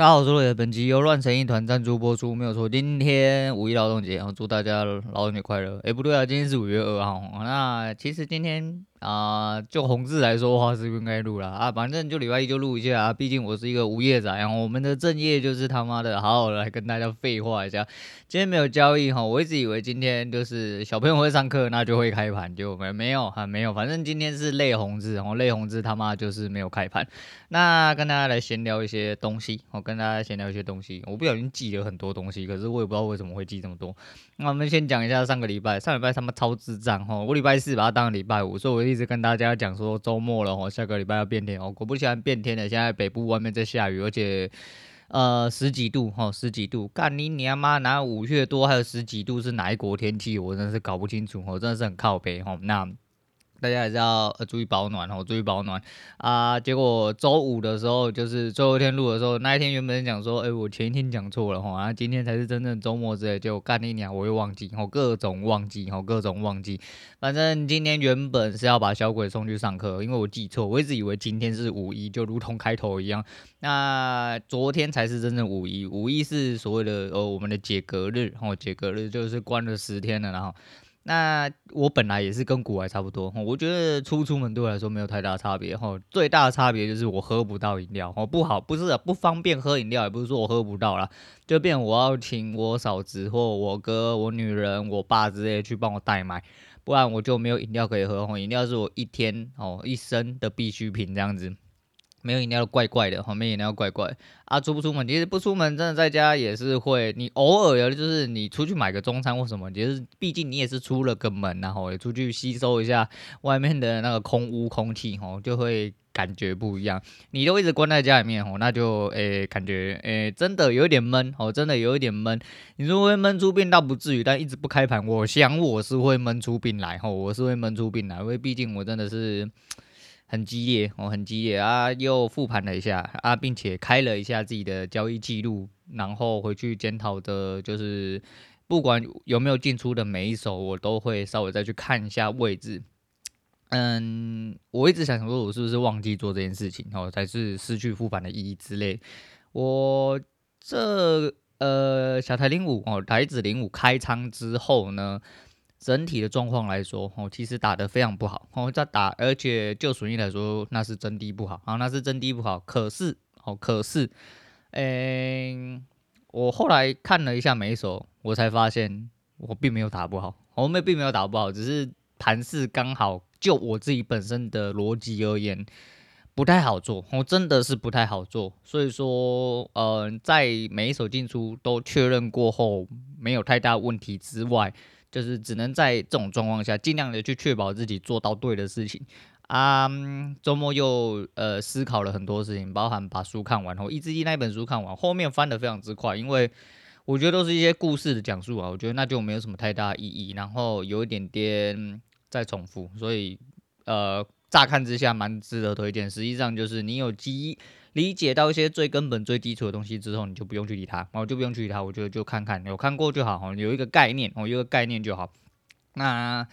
大家好，我是罗野，本集由乱成一团赞助播出，没有错。今天五一劳动节，然后祝大家劳动节快乐。哎，不对啊，今天是五月二号。那其实今天。啊、就红字来说的话是不应该录了啊，反正就礼拜一就录一下啊，毕竟我是一个无业仔，然后我们的正业就是他妈的好好的来跟大家废话一下。今天没有交易哈，我一直以为今天就是小朋友会上课，那就会开盘，就没没有哈，没有，反正今天是类红字，然后类红字他妈就是没有开盘。那跟大家来闲聊一些东西，我跟大家闲聊一些东西，我不小心记了很多东西，可是我也不知道为什么会记这么多。那我们先讲一下上个礼拜，上礼拜他妈超智障哈，我礼拜四把它当礼拜五，所以我。一直跟大家讲说周末了哦，下个礼拜要变天哦。果不其然变天了，现在北部外面在下雨，而且呃十几度哈，十几度。干你娘妈！哪五月多还有十几度是哪一国天气？我真是搞不清楚，我真的是很靠北哈。那。大家还是要注意保暖哦，注意保暖啊！结果周五的时候，就是最后一天录的时候，那一天原本讲说，哎，我前一天讲错了哈，然后今天才是真正周末之类，就干了一年，我又忘记，然后各种忘记，哈，各种忘记。反正今天原本是要把小鬼送去上课，因为我记错，我一直以为今天是五一，就如同开头一样。那昨天才是真正五一，五一是所谓的呃我们的解隔日，哦，解隔日就是关了十天了，然后。那我本来也是跟古玩差不多，我觉得出出门对我来说没有太大差别，哈，最大的差别就是我喝不到饮料，哦，不好，不是不方便喝饮料，也不是说我喝不到啦，就变我要请我嫂子或我哥、我女人、我爸之类去帮我代买，不然我就没有饮料可以喝哦，饮料是我一天哦一生的必需品这样子。没有饮料怪怪的，后面饮料怪怪啊！出不出门？其实不出门，真的在家也是会。你偶尔有，就是你出去买个中餐或什么，其实毕竟你也是出了个门，然后也出去吸收一下外面的那个空污空气，吼，就会感觉不一样。你都一直关在家里面，吼，那就诶感觉诶真的有一点闷，哦，真的有一点闷。你说会闷出病倒不至于，但一直不开盘，我想我是会闷出病来，吼，我是会闷出病来，因为毕竟我真的是。很激烈哦，很激烈啊！又复盘了一下啊，并且开了一下自己的交易记录，然后回去检讨的，就是不管有没有进出的每一手，我都会稍微再去看一下位置。嗯，我一直想说，我是不是忘记做这件事情哦，才是失去复盘的意义之类。我这呃小台零五哦，台指零五开仓之后呢，整体的状况来说，哦，其实打得非常不好，哦，在打，而且就损益来说，那是真的不好，啊，那是真的不好。可是，哦，可是，嗯、我后来看了一下每一手，我才发现我并没有打不好，我们并没有打不好，只是盘势刚好，就我自己本身的逻辑而言，不太好做，我真的是不太好做。所以说，呃，在每一手进出都确认过后，没有太大问题之外。就是只能在这种状况下，尽量的去确保自己做到对的事情啊。周末又呃思考了很多事情，包含把书看完后，《一只鸡》那本书看完，后面翻得非常之快，因为我觉得都是一些故事的讲述啊，我觉得那就没有什么太大意义，然后有一点点在重复，所以呃乍看之下蛮值得推荐。实际上就是你有机。理解到一些最根本、最基础的东西之后，你就不用去理它，然后就不用去理它。我觉得就看看，有看过就好，有一个概念，哦，有一个概念就好。那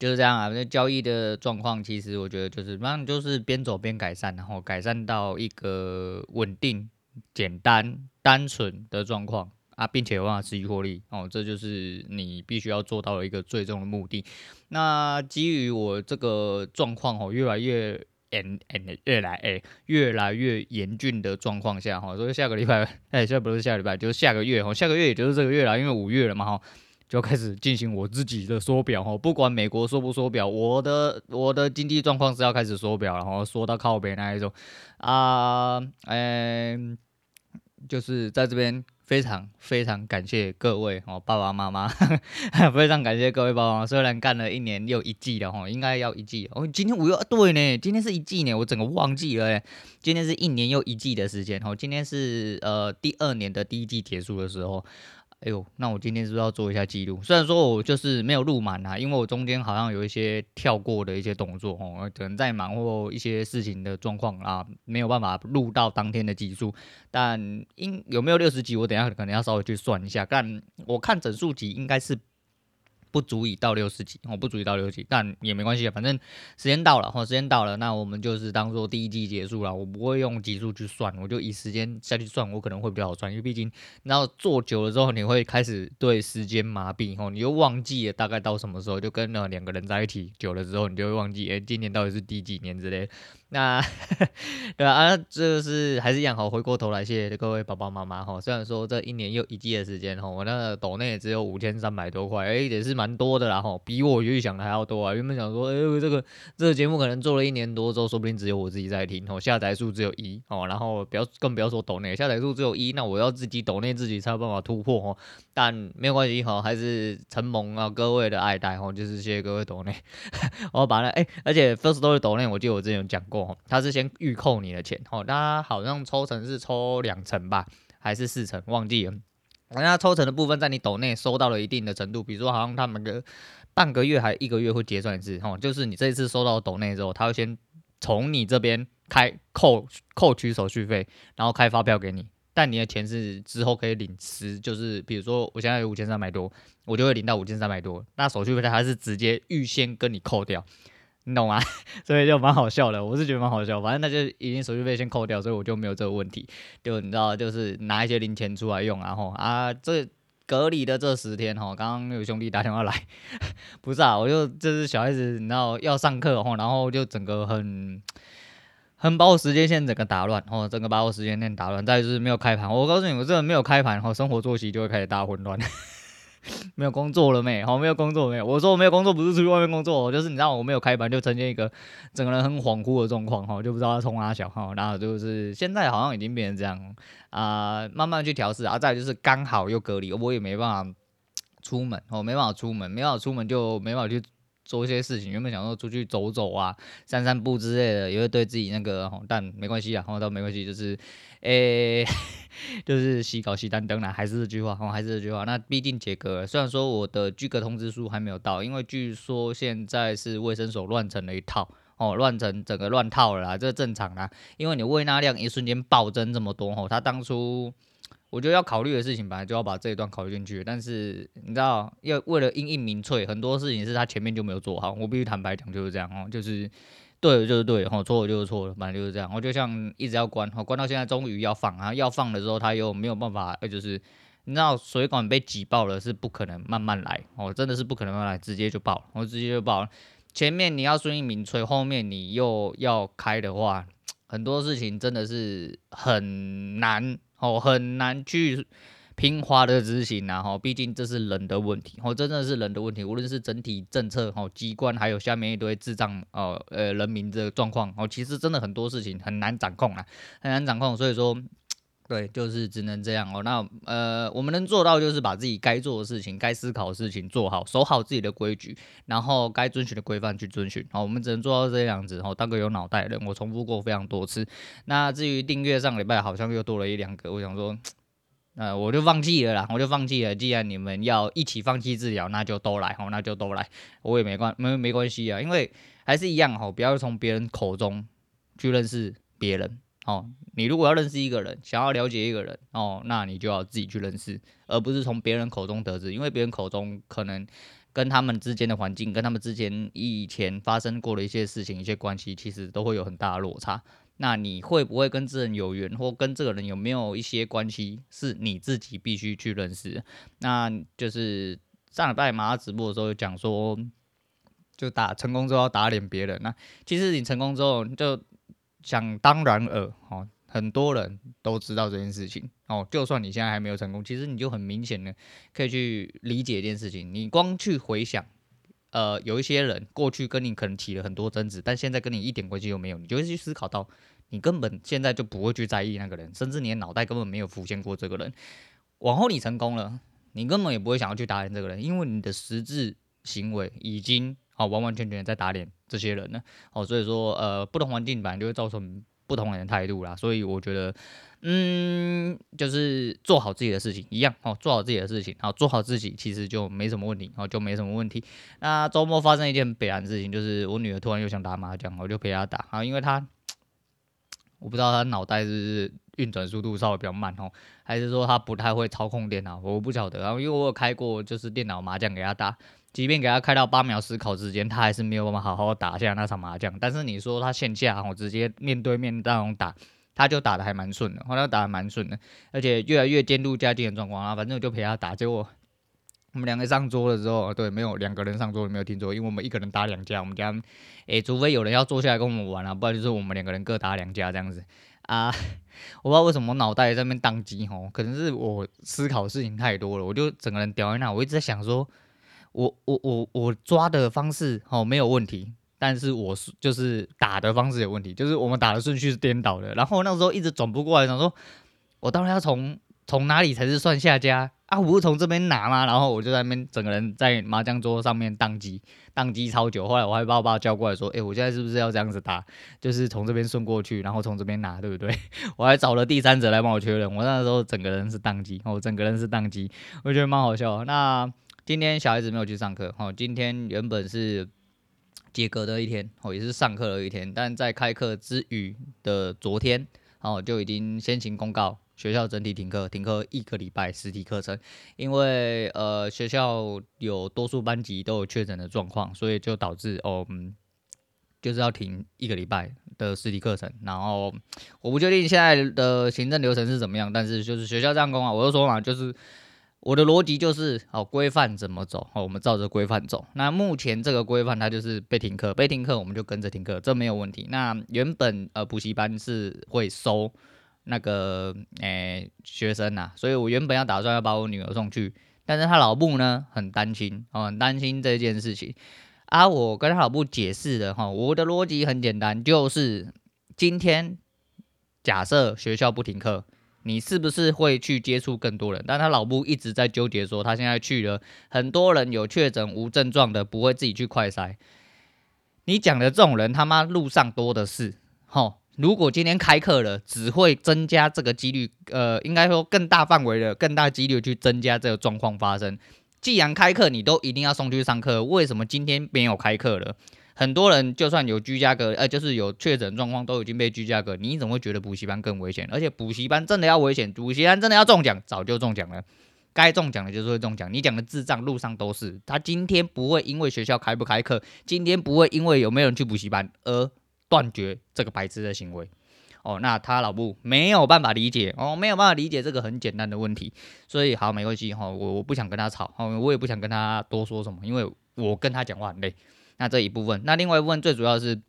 就是这样啊。那交易的状况，其实我觉得就是，反正就是边走边改善，然后改善到一个稳定、简单、单纯的状况啊，并且有办法持续获利哦。这就是你必须要做到的一个最终的目的。那基于我这个状况哦，越来越。And and 越来诶越来越严峻的状况下哈，所以下个礼拜哎，现在不是下礼拜，就是下个月哈，下个月也就是这个月了，因为五月了嘛哈，就开始进行我自己的缩表哈，不管美国缩不缩表，我的我的经济状况是要开始缩表然后，缩到靠北那一种啊，嗯，就是在这边。非常非常感谢各位哦，爸爸妈妈，非常感谢各位爸爸妈妈。虽然干了一年又一季了哈，应该要一季哦。今天五月对呢，今天是一季呢，我整个忘记了哎。今天是一年又一季的时间哦，今天是呃第二年的第一季结束的时候。哎呦，那我今天是不是要做一下记录？虽然说我就是没有录满啊，因为我中间好像有一些跳过的一些动作哦，可能在忙或一些事情的状况啊，没有办法录到当天的集数。但应有没有六十集，我等下可能要稍微去算一下。但我看整数集应该是不足以到六十集，哦，不足以到六十集，但也没关系啊，反正时间到了，哦，时间到了，那我们就是当做第一季结束了，我不会用集数去算，我就以时间下去算，我可能会比较好算，因为毕竟，然后做久了之后，你会开始对时间麻痹，哦，你就忘记了大概到什么时候，就跟了两个人在一起久了之后，你就会忘记，哎，今年到底是第几年之类的。那 对？啊，就是还是一样好，回过头来谢谢各位爸爸妈妈哈。虽然说这一年又一季的时间哈，我那个抖内只有五千三百多块，哎，也是蛮多的啦吼，比我预想的还要多啊。原本想说，哎，这个这个节目可能做了一年多之后，说不定只有我自己在听哦，下载数只有一哦，然后不要更不要说抖内下载数只有一，那我要自己抖内自己才有办法突破哦。但没有关系哈，还是承蒙啊各位的爱戴哈，就是谢谢各位抖内，我把那哎，而且 First Story 抖内，我记得我之前有讲过。他是先预扣你的钱，哦，他好像抽成是抽两成吧，还是四成，忘记了。那他抽成的部分，在你抖内收到了一定的程度，比如说好像他们的半个月还一个月会结算一次，哦，就是你这一次收到抖内之后，他会先从你这边开扣扣取手续费，然后开发票给你，但你的钱是之后可以领实，就是比如说我现在有五千三百多，我就会领到五千三百多，那手续费他还是直接预先跟你扣掉。你懂吗？所以就蛮好笑的，我是觉得蛮好笑。反正那就已经手续费先扣掉，所以我就没有这个问题。就你知道，就是拿一些零钱出来用，然后啊，这隔离的这十天哈，刚刚有兄弟打电话来，不是啊，我就这是小孩子，你知道要上课哈，然后就整个很很把我时间线整个打乱，哦，整个把我时间线打乱。再就是没有开盘，我告诉你，我这个没有开盘，然后，生活作息就会开始大混乱。没有工作了没？好，没有工作没有？我说我没有工作，不是出去外面工作，就是你知道我没有开盘就呈现一个整个人很恍惚的状况哈，就不知道要冲哪小哈，然后就是现在好像已经变成这样啊、慢慢去调试啊。再就是刚好又隔离，我也没办法出门，我没办法出门，没办法出门就没办法去做一些事情。原本想说出去走走啊，散散步之类的，也会对自己那个，但没关系啊，然后倒没关系，就是。诶、就是西搞西单灯啦，还是这句话，哦，还是这句话。那毕竟杰哥，虽然说我的居格通知书还没有到，因为据说现在是卫生所乱成了一套，哦，乱成整个乱套了啦，这正常啦。因为你喂纳量一瞬间暴增这么多，哦，他当初我觉得要考虑的事情，本来就要把这一段考虑进去。但是你知道，要为了因应民粹，很多事情是他前面就没有做好。我必须坦白讲，就是这样哦，就是。对就是对，吼，错就是错了，反正就是这样。我就像一直要关，吼，关到现在终于要放然后，要放的时候他又没有办法，就是你知道水管被挤爆了是不可能慢慢来，哦，真的是不可能慢慢来，直接就爆，我直接就爆了。前面你要顺应民粹，后面你又要开的话，很多事情真的是很难，哦，很难去。平滑的执行然后毕竟这是人的问题，哦，真的是人的问题。无论是整体政策，哦，机关，还有下面一堆智障，哦，呃，人民的状况，哦，其实真的很多事情很难掌控啊，很难掌控。所以说，对，就是只能这样哦。那呃，我们能做到就是把自己该做的事情、该思考的事情做好，守好自己的规矩，然后该遵循的规范去遵循。好，我们只能做到这样子。哦，当个有脑袋的人，我重复过非常多次。那至于订阅，上礼拜好像又多了一两个，我想说。呃，我就放弃了啦，我就放弃了。既然你们要一起放弃治疗，那就都来哦，那就都来，我也没关没没关系啊，因为还是一样哦，不要从别人口中去认识别人哦。你如果要认识一个人，想要了解一个人哦，那你就要自己去认识，而不是从别人口中得知，因为别人口中可能跟他们之间的环境，跟他们之间以前发生过的一些事情、一些关系，其实都会有很大的落差。那你会不会跟这人有缘，或跟这个人有没有一些关系，是你自己必须去认识。那就是上礼拜马上直播的时候讲说，就打成功之后要打脸别人。那其实你成功之后就想当然尔哦，很多人都知道这件事情哦。就算你现在还没有成功，其实你就很明显的可以去理解一件事情。你光去回想，呃，有一些人过去跟你可能起了很多争执，但现在跟你一点关系都没有，你就会去思考到。你根本现在就不会去在意那个人，甚至你的脑袋根本没有浮现过这个人。往后你成功了，你根本也不会想要去打脸这个人，因为你的实质行为已经好完完全全在打脸这些人了。哦，所以说呃，不同环境本来就会造成不同人的态度啦。所以我觉得，嗯，就是做好自己的事情一样哦，做好自己的事情，好做好自己，其实就没什么问题，哦，就没什么问题。那周末发生一件悲哀的事情，就是我女儿突然又想打麻将，我就陪她打啊，因为她。我不知道他脑袋是运转速度稍微比较慢哦，还是说他不太会操控电脑，我不晓得。然后因为我有开过就是电脑麻将给他打，即便给他开到八秒思考时间，他还是没有办法好好打下那场麻将。但是你说他线下我，直接面对面那种打，他就打得还蛮顺的，后来打得蛮顺的，而且越来越渐入佳境的状况啊。反正我就陪他打，结果。我们两个上桌的时候，对，没有两个人上桌，没有听错，因为我们一个人打两家，我们家，诶、除非有人要坐下来跟我们玩啊，不然就是我们两个人各打两家这样子啊。我不知道为什么脑袋在那边宕机吼，可能是我思考事情太多了，我就整个人掉在那，我一直在想说，我我我我抓的方式哦没有问题，但是我是就是打的方式有问题，就是我们打的顺序是颠倒的，然后那时候一直转不过来，想说，我当然要从从哪里才是算下家？啊，我不是从这边拿吗？然后我就在那边整个人在麻将桌上面宕机，宕机超久。后来我还把我爸叫过来说：“哎、我现在是不是要这样子打？就是从这边顺过去，然后从这边拿，对不对？” 我还找了第三者来帮我确认。我那时候整个人是宕机，我整个人是宕机，我觉得蛮好笑。那今天小孩子没有去上课，哦，今天原本是解隔的一天，哦，也是上课的一天，但在开课之余的昨天，哦，就已经先行公告。学校整体停课，停课一个礼拜实体课程，因为呃学校有多数班级都有确诊的状况，所以就导致哦，嗯，就是要停一个礼拜的实体课程。然后我不确定现在的行政流程是怎么样，但是就是学校这样公啊，我就说嘛，就是我的逻辑就是哦，规范怎么走，哦，我们照着规范走。那目前这个规范它就是被停课，被停课我们就跟着停课，这没有问题。那原本呃补习班是会收。那个诶、欸，学生呐、啊，所以我原本要打算要把我女儿送去，但是他老母呢很担心哦，很担心这件事情啊。我跟他老母解释的哈，我的逻辑很简单，就是今天假设学校不停课，你是不是会去接触更多人？但他老母一直在纠结说，他现在去了，很多人有确诊无症状的，不会自己去快筛。你讲的这种人，他妈路上多的是，吼。如果今天开课了，只会增加这个几率，呃，应该说更大范围的、更大几率去增加这个状况发生。既然开课你都一定要送去上课，为什么今天没有开课了？很多人就算有居家隔，呃，就是有确诊状况都已经被居家隔，你怎么会觉得补习班更危险？而且补习班真的要危险，补习班真的要中奖，早就中奖了。该中奖的就是会中奖，你讲的智障路上都是。他今天不会因为学校开不开课，今天不会因为有没有人去补习班而。断绝这个白痴的行为，哦，那他老婆没有办法理解，哦，没有办法理解这个很简单的问题，所以好没关系哈，我我不想跟他吵，哦，我也不想跟他多说什么，因为我跟他讲话很累。那这一部分，那另外一部分最主要是，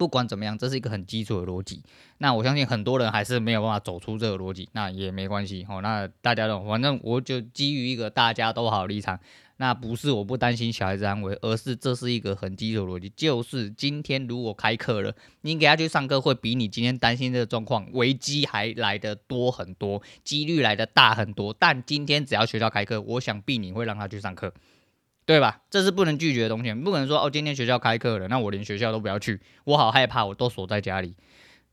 不管怎么样，这是一个很基础的逻辑。那我相信很多人还是没有办法走出这个逻辑，那也没关系，哦，那大家都反正我就基于一个大家都好立场。那不是我不担心小孩子安危，而是这是一个很基础逻辑，就是今天如果开课了，你给他去上课，会比你今天担心这个状况危机还来得多很多，几率来得大很多。但今天只要学校开课，我想必你会让他去上课，对吧？这是不能拒绝的东西，不可能说哦，今天学校开课了，那我连学校都不要去，我好害怕，我都锁在家里。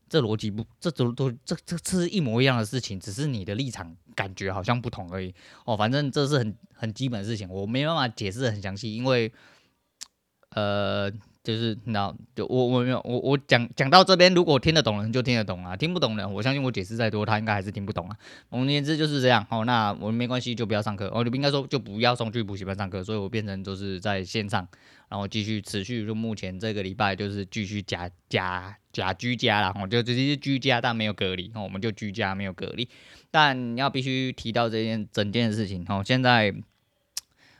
这逻辑不，这都都这这是一模一样的事情，只是你的立场感觉好像不同而已。哦，反正这是很很基本的事情，我没办法解释得很详细，因为，呃。就是那，就我我没有我我讲讲到这边，如果听得懂人就听得懂啊，听不懂的，我相信我解释再多，他应该还是听不懂啊。总而言之就是这样。哦，那我们没关系，就不要上课。哦，就应该说就不要送去补习班上课，所以我变成就是在线上，然后继续持续，就目前这个礼拜就是继续假假假居家啦。哦，就直接居家，但没有隔离。哦，我们就居家没有隔离，但要必须提到这件整件事情。哦，现在。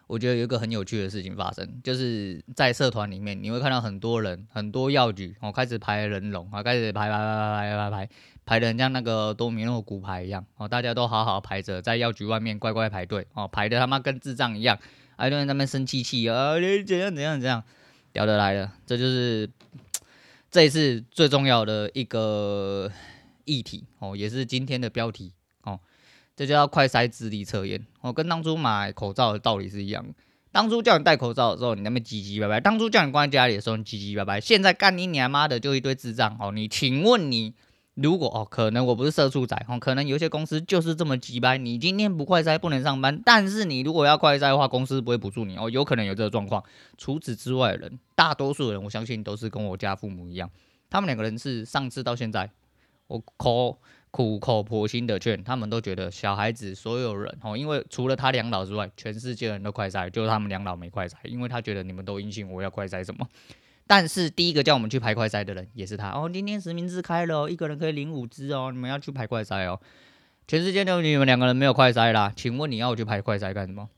我觉得有一个很有趣的事情发生，就是在社团里面，你会看到很多人，很多药局哦，开始排人龙啊，开始排排排排排排排排的像那个多米诺骨牌一样哦，大家都好好排着，在药局外面乖乖排队哦，排的他妈跟智障一样，还有人在那边生气气啊，你怎样怎样怎样，聊得来了，这就是这一次最重要的一个议题哦，也是今天的标题。这叫快筛智力测验，我跟当初买口罩的道理是一样。当初叫你戴口罩的时候，你那边唧唧歪歪；当初叫你关在家里的时候，你唧唧歪歪。现在干你娘妈的，就一堆智障哦！你请问你，如果哦，可能我不是社畜仔哦，可能有些公司就是这么鸡掰。你今天不快筛不能上班，但是你如果要快筛的话，公司不会补助你哦，有可能有这个状况。除此之外的人，大多数人我相信都是跟我家父母一样，他们两个人是上次到现在。我口苦口婆心的劝，他们都觉得小孩子所有人哦，因为除了他两老之外，全世界人都快筛，就是他们两老没快筛，因为他觉得你们都阴性，我要快筛什么？但是第一个叫我们去排快筛的人也是他哦。今天实名制开了，一个人可以领五支哦，你们要去排快筛哦。全世界就你们两个人没有快筛啦，请问你要我去排快筛干什么？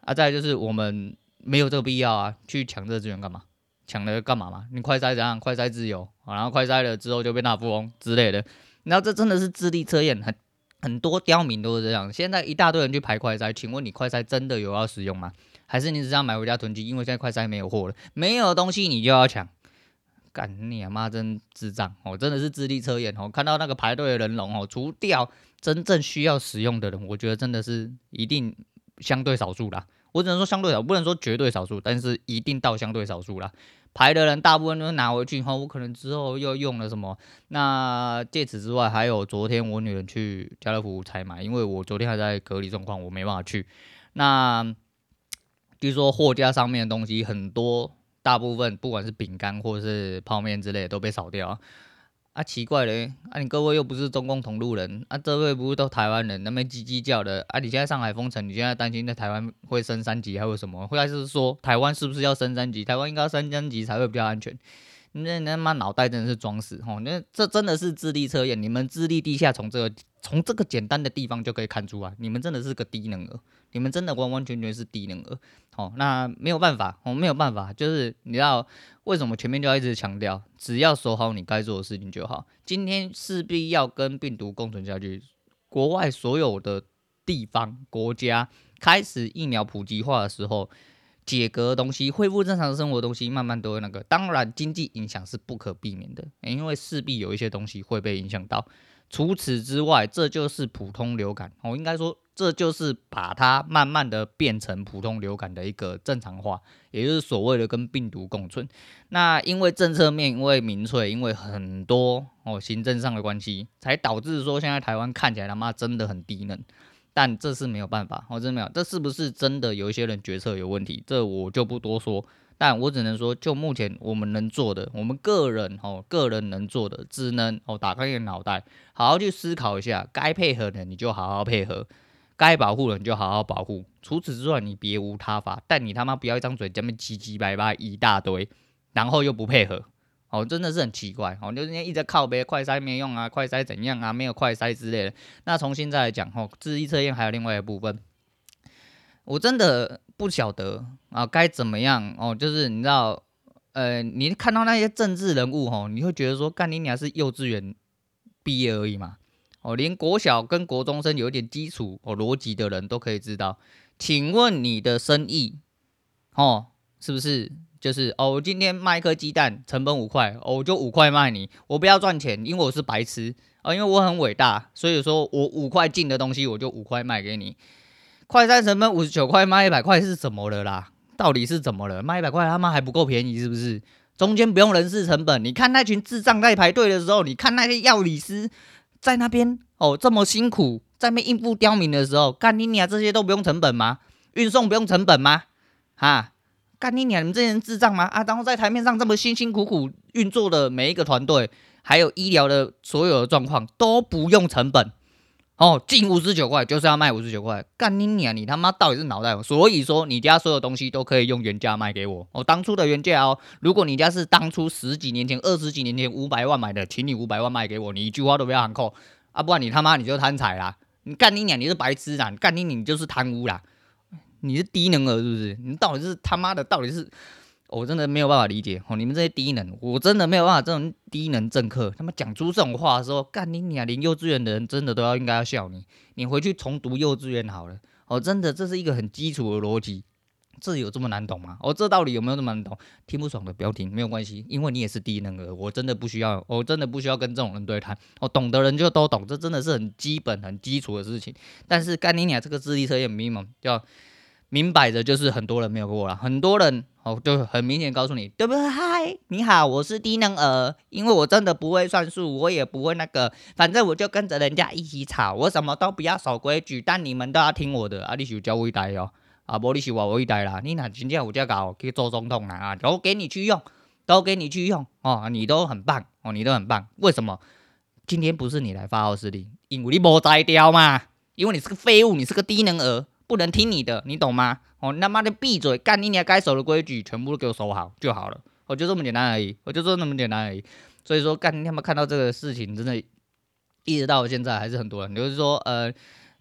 啊，再就是我们没有这个必要啊，去抢这个资源干嘛？抢了干嘛嘛？你快筛怎样？快筛自由，然后快筛了之后就变大富翁之类的。然后这真的是智力测验，很很多刁民都是这样。现在一大堆人去排快筛，请问你快筛真的有要使用吗？还是你只是买回家囤积？因为现在快筛没有货了，没有东西你就要抢。干你妈真智障哦！真的是智力测验哦！看到那个排队的人龙哦，除掉真正需要使用的人，我觉得真的是一定相对少数啦。我只能说相对少，不能说绝对少数，但是一定到相对少数啦。排的人大部分都拿回去后，我可能之后又用了什么？那借此之外，还有昨天我女人去家乐福采买，因为我昨天还在隔离状况，我没办法去。那据说货架上面的东西很多。大部分不管是饼干或者是泡面之类的都被扫掉，啊奇怪嘞，啊你各位又不是中共同路人，啊这位不是都台湾人，那边叽叽叫的，啊你现在上海封城，你现在担心在台湾会升三级还有什么？或者是说台湾是不是要升三级？台湾应该升三级才会比较安全？那那他妈脑袋真的是装死吼！那这真的是智力测验，你们智力低下，从这个从这个简单的地方就可以看出啊，你们真的是个低能儿，你们真的完完全全是低能儿。好，那没有办法，我没有办法，就是你知道为什么前面就要一直强调，只要守好你该做的事情就好。今天势必要跟病毒共存下去，国外所有的地方国家开始疫苗普及化的时候。解隔的东西，恢复正常的生活的东西，慢慢都会那个。当然，经济影响是不可避免的，因为势必有一些东西会被影响到。除此之外，这就是普通流感。我应该说，这就是把它慢慢的变成普通流感的一个正常化，也就是所谓的跟病毒共存。那因为政策面，因为民粹，因为很多哦行政上的关系，才导致说现在台湾看起来他妈真的很低能。但这是没有办法，我真的没有。这是不是真的有一些人决策有问题？这我就不多说。但我只能说，就目前我们能做的，我们个人哦，个人能做的，只能哦，打开你的脑袋，好好去思考一下，该配合的你就好好配合，该保护的你就好好保护。除此之外，你别无他法。但你他妈不要一张嘴，这么叽叽歪歪一大堆，然后又不配合。哦，真的是很奇怪哦，就是一直在靠北快筛没用啊，快筛怎样啊，没有快筛之类的。那从现在来讲，哦，智力测验还有另外一部分，我真的不晓得啊，该怎么样哦？就是你知道，呃，你看到那些政治人物哦，你会觉得说，干你娘是幼稚园毕业而已嘛？哦，连国小跟国中生有一点基础哦逻辑的人都可以知道。请问你的生意哦，是不是？就是哦，我今天卖一颗鸡蛋，成本五块，哦，我就五块卖你，我不要赚钱，因为我是白痴啊，因为我很伟大，所以说我五块进的东西，我就五块卖给你。快餐成本五十九块，卖一百块是怎么了啦？到底是怎么了？卖一百块他妈还不够便宜是不是？中间不用人事成本，你看那群智障在排队的时候，你看那些药理师在那边哦这么辛苦，在那应付刁民的时候，干你娘这些都不用成本吗？运送不用成本吗？哈？干你娘！你们这些人智障吗？啊，然后在台面上这么辛辛苦苦运作的每一个团队，还有医疗的所有的状况都不用成本哦，进五十九块就是要卖五十九块。干你娘！你他妈到底是脑袋？所以说你家所有东西都可以用原价卖给我哦，当初的原价哦。如果你家是当初十几年前、二十几年前五百万买的，请你五百万卖给我，你一句话都不要喊扣啊，不然你他妈你就贪财啦！你干你娘！你是白痴啦！干你娘你就是贪污啦！你是低能儿是不是？你到底是他妈的？到底是？我真的没有办法理解哦！你们这些低能，我真的没有办法。这种低能政客，他妈讲出这种话的时候，干你娘！连幼稚园的人真的都要应该要笑你。你回去重读幼稚园好了。哦，真的，这是一个很基础的逻辑。这有这么难懂吗？哦，这道理有没有这么难懂？听不爽的不要听，没有关系，因为你也是低能儿。我真的不需要，我真的不需要跟这种人对谈。我懂的人就都懂，这真的是很基本、很基础的事情。但是干你娘这个智力测验迷茫叫。明摆着就是很多人没有过了，很多人哦就很明显告诉你，对不对？嗨，你好，我是低能儿，因为我真的不会算数，我也不会那个，反正我就跟着人家一起吵，我什么都不要守规矩，但你们都要听我的啊！你是教我一代哦，啊不，你是我一代啦，你哪今天我就搞可以做总统啦啊，都给你去用，都给你去用哦，你都很棒哦，你都很棒，为什么？今天不是你来发号施令，因为你没摘掉嘛，因为你是个废物，你是个低能儿，不能听你的，你懂吗？哦，你他妈的闭嘴，干你你该守的规矩全部都给我守好就好了，我就这么简单而已，我就说那么简单而已。所以说，干你他妈看到这个事情，真的，一直到现在还是很多人，就是说，呃。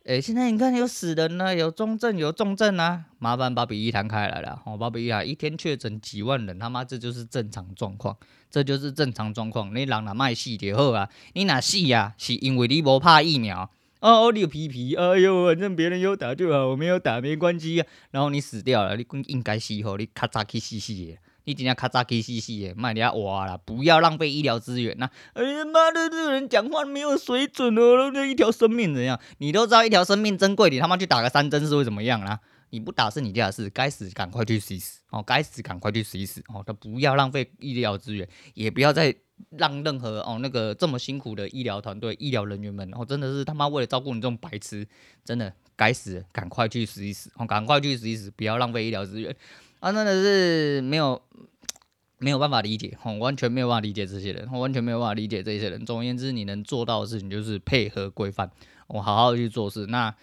诶，现在你看有死人呢，有中症，有重症啊，麻烦把比例摊开来了。哦，把比例啊，一天确诊几万人，他妈这就是正常状况，这就是正常状况。你让哪卖戏就好啊，你哪戏呀？是因为你不怕疫苗哦，你有皮皮，哎呦，反正别人有打就好，我没有打没关系啊。然后你死掉了，你应该死吼，你咔嚓去死死的。你今天咔嚓去死死的，卖你要挖了，不要浪费医疗资源呐！哎呀妈的，这个人讲话没有水准哦！那一条生命怎样？你都知道一条生命珍贵，你他妈去打个三针是会怎么样啦？你不打是你家的事，该死赶快去死一死哦！该死赶快去死一死哦！他不要浪费医疗资源，也不要再让任何哦那个这么辛苦的医疗团队、医疗人员们哦，真的是他妈为了照顾你这种白痴，真的该死，赶快去死一死哦！赶快去死一死，不要浪费医疗资源。啊，真的是没有没有办法理解，我完全没有办法理解这些人，完全没有办法理解这些人。总而言之，你能做到的事情就是配合规范，我好好去做事。那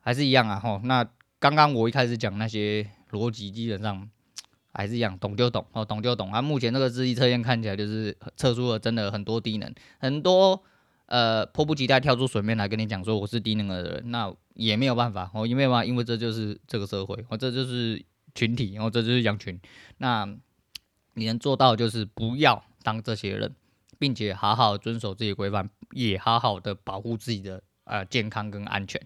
还是一样啊，吼。那刚刚我一开始讲那些逻辑，基本上 还是一样，懂就懂，哦，懂就懂。啊，目前这个智力测验看起来就是测出了真的很多低能，很多呃迫不及待跳出水面来跟你讲说我是低能的人，那也没有办法，哦，因为嘛，因为这就是这个社会，哦，这就是。群体，然后这就是羊群。那 你能做到就是不要当这些人，并且好好遵守这些规范，也好好的保护自己的呃健康跟安全。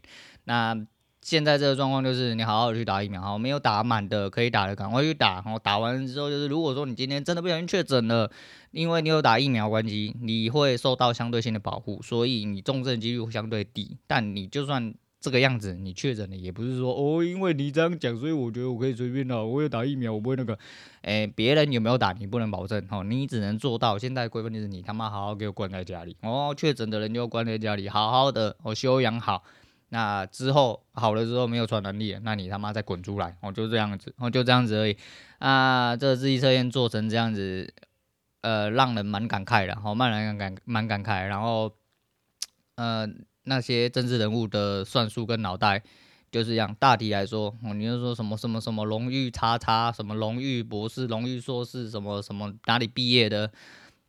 那现在这个状况就是你好好的去打疫苗，好，没有打满的可以打的赶快去打。然后打完之后就是，如果说你今天真的不小心确诊了，因为你有打疫苗关系，你会受到相对性的保护，所以你重症几率会相对低。但你就算这个样子，你确诊了也不是说哦，因为你这样讲，所以我觉得我可以随便的。我有打疫苗，我不会那个。哎，别人有没有打，你不能保证哦。你只能做到现在规范就是你他妈好好给我关在家里哦。确诊的人就关在家里，好好的哦休养好。那之后好了之后没有传染力，那你他妈再滚出来哦，就这样子哦，就这样子而已。啊，这个智力测验做成这样子，呃，让人蛮感慨的，好，蛮让人感蛮感慨。然后，呃。那些政治人物的算术跟脑袋就是这样，大体来说，哦，你就说什么什么什么荣誉叉叉，什么荣誉博士、荣誉硕士，什么什么哪里毕业的。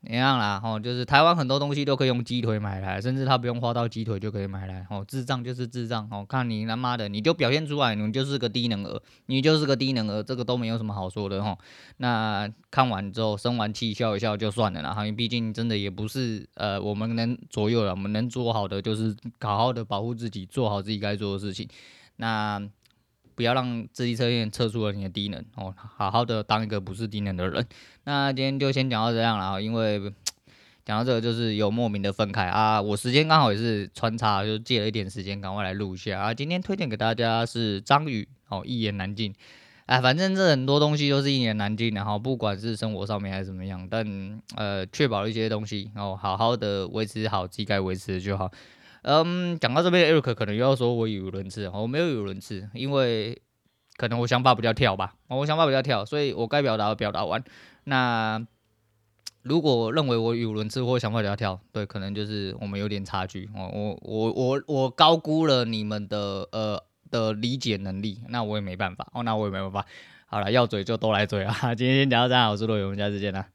一样啦，吼，就是台湾很多东西都可以用鸡腿买来，甚至他不用花到鸡腿就可以买来，吼，智障就是智障，吼，看你他妈的，你就表现出来，你就是个低能儿，你就是个低能儿，这个都没有什么好说的，哦。那看完之后生完气笑一笑就算了啦，因为毕竟真的也不是呃我们能左右了，我们能做好的就是好好的保护自己，做好自己该做的事情。那。不要让智力测验测出了你的低能哦，好好的当一个不是低能的人。那今天就先讲到这样了啊，因为 讲到这个就是有莫名的分开啊。我时间刚好也是穿插，就借了一点时间，赶快来录一下啊。今天推荐给大家是张宇哦，一言难尽。哎，反正这很多东西都是一言难尽的哈，不管是生活上面还是怎么样，但呃，确保一些东西哦，好好的维持好自己该维持的就好。嗯，讲到这边，Eric 可能又要说我语无伦次，我没有语无伦次，因为可能我想法比较跳吧，我想法比较跳，所以我该表达的表达完。那如果认为我语无伦次或想法比较跳，对，可能就是我们有点差距。我我我我我高估了你们的呃的理解能力，那我也没办法，哦，那我也没办法。好了，要嘴就都来嘴啊！今天先讲到这，我是罗勇，我们下次见啦。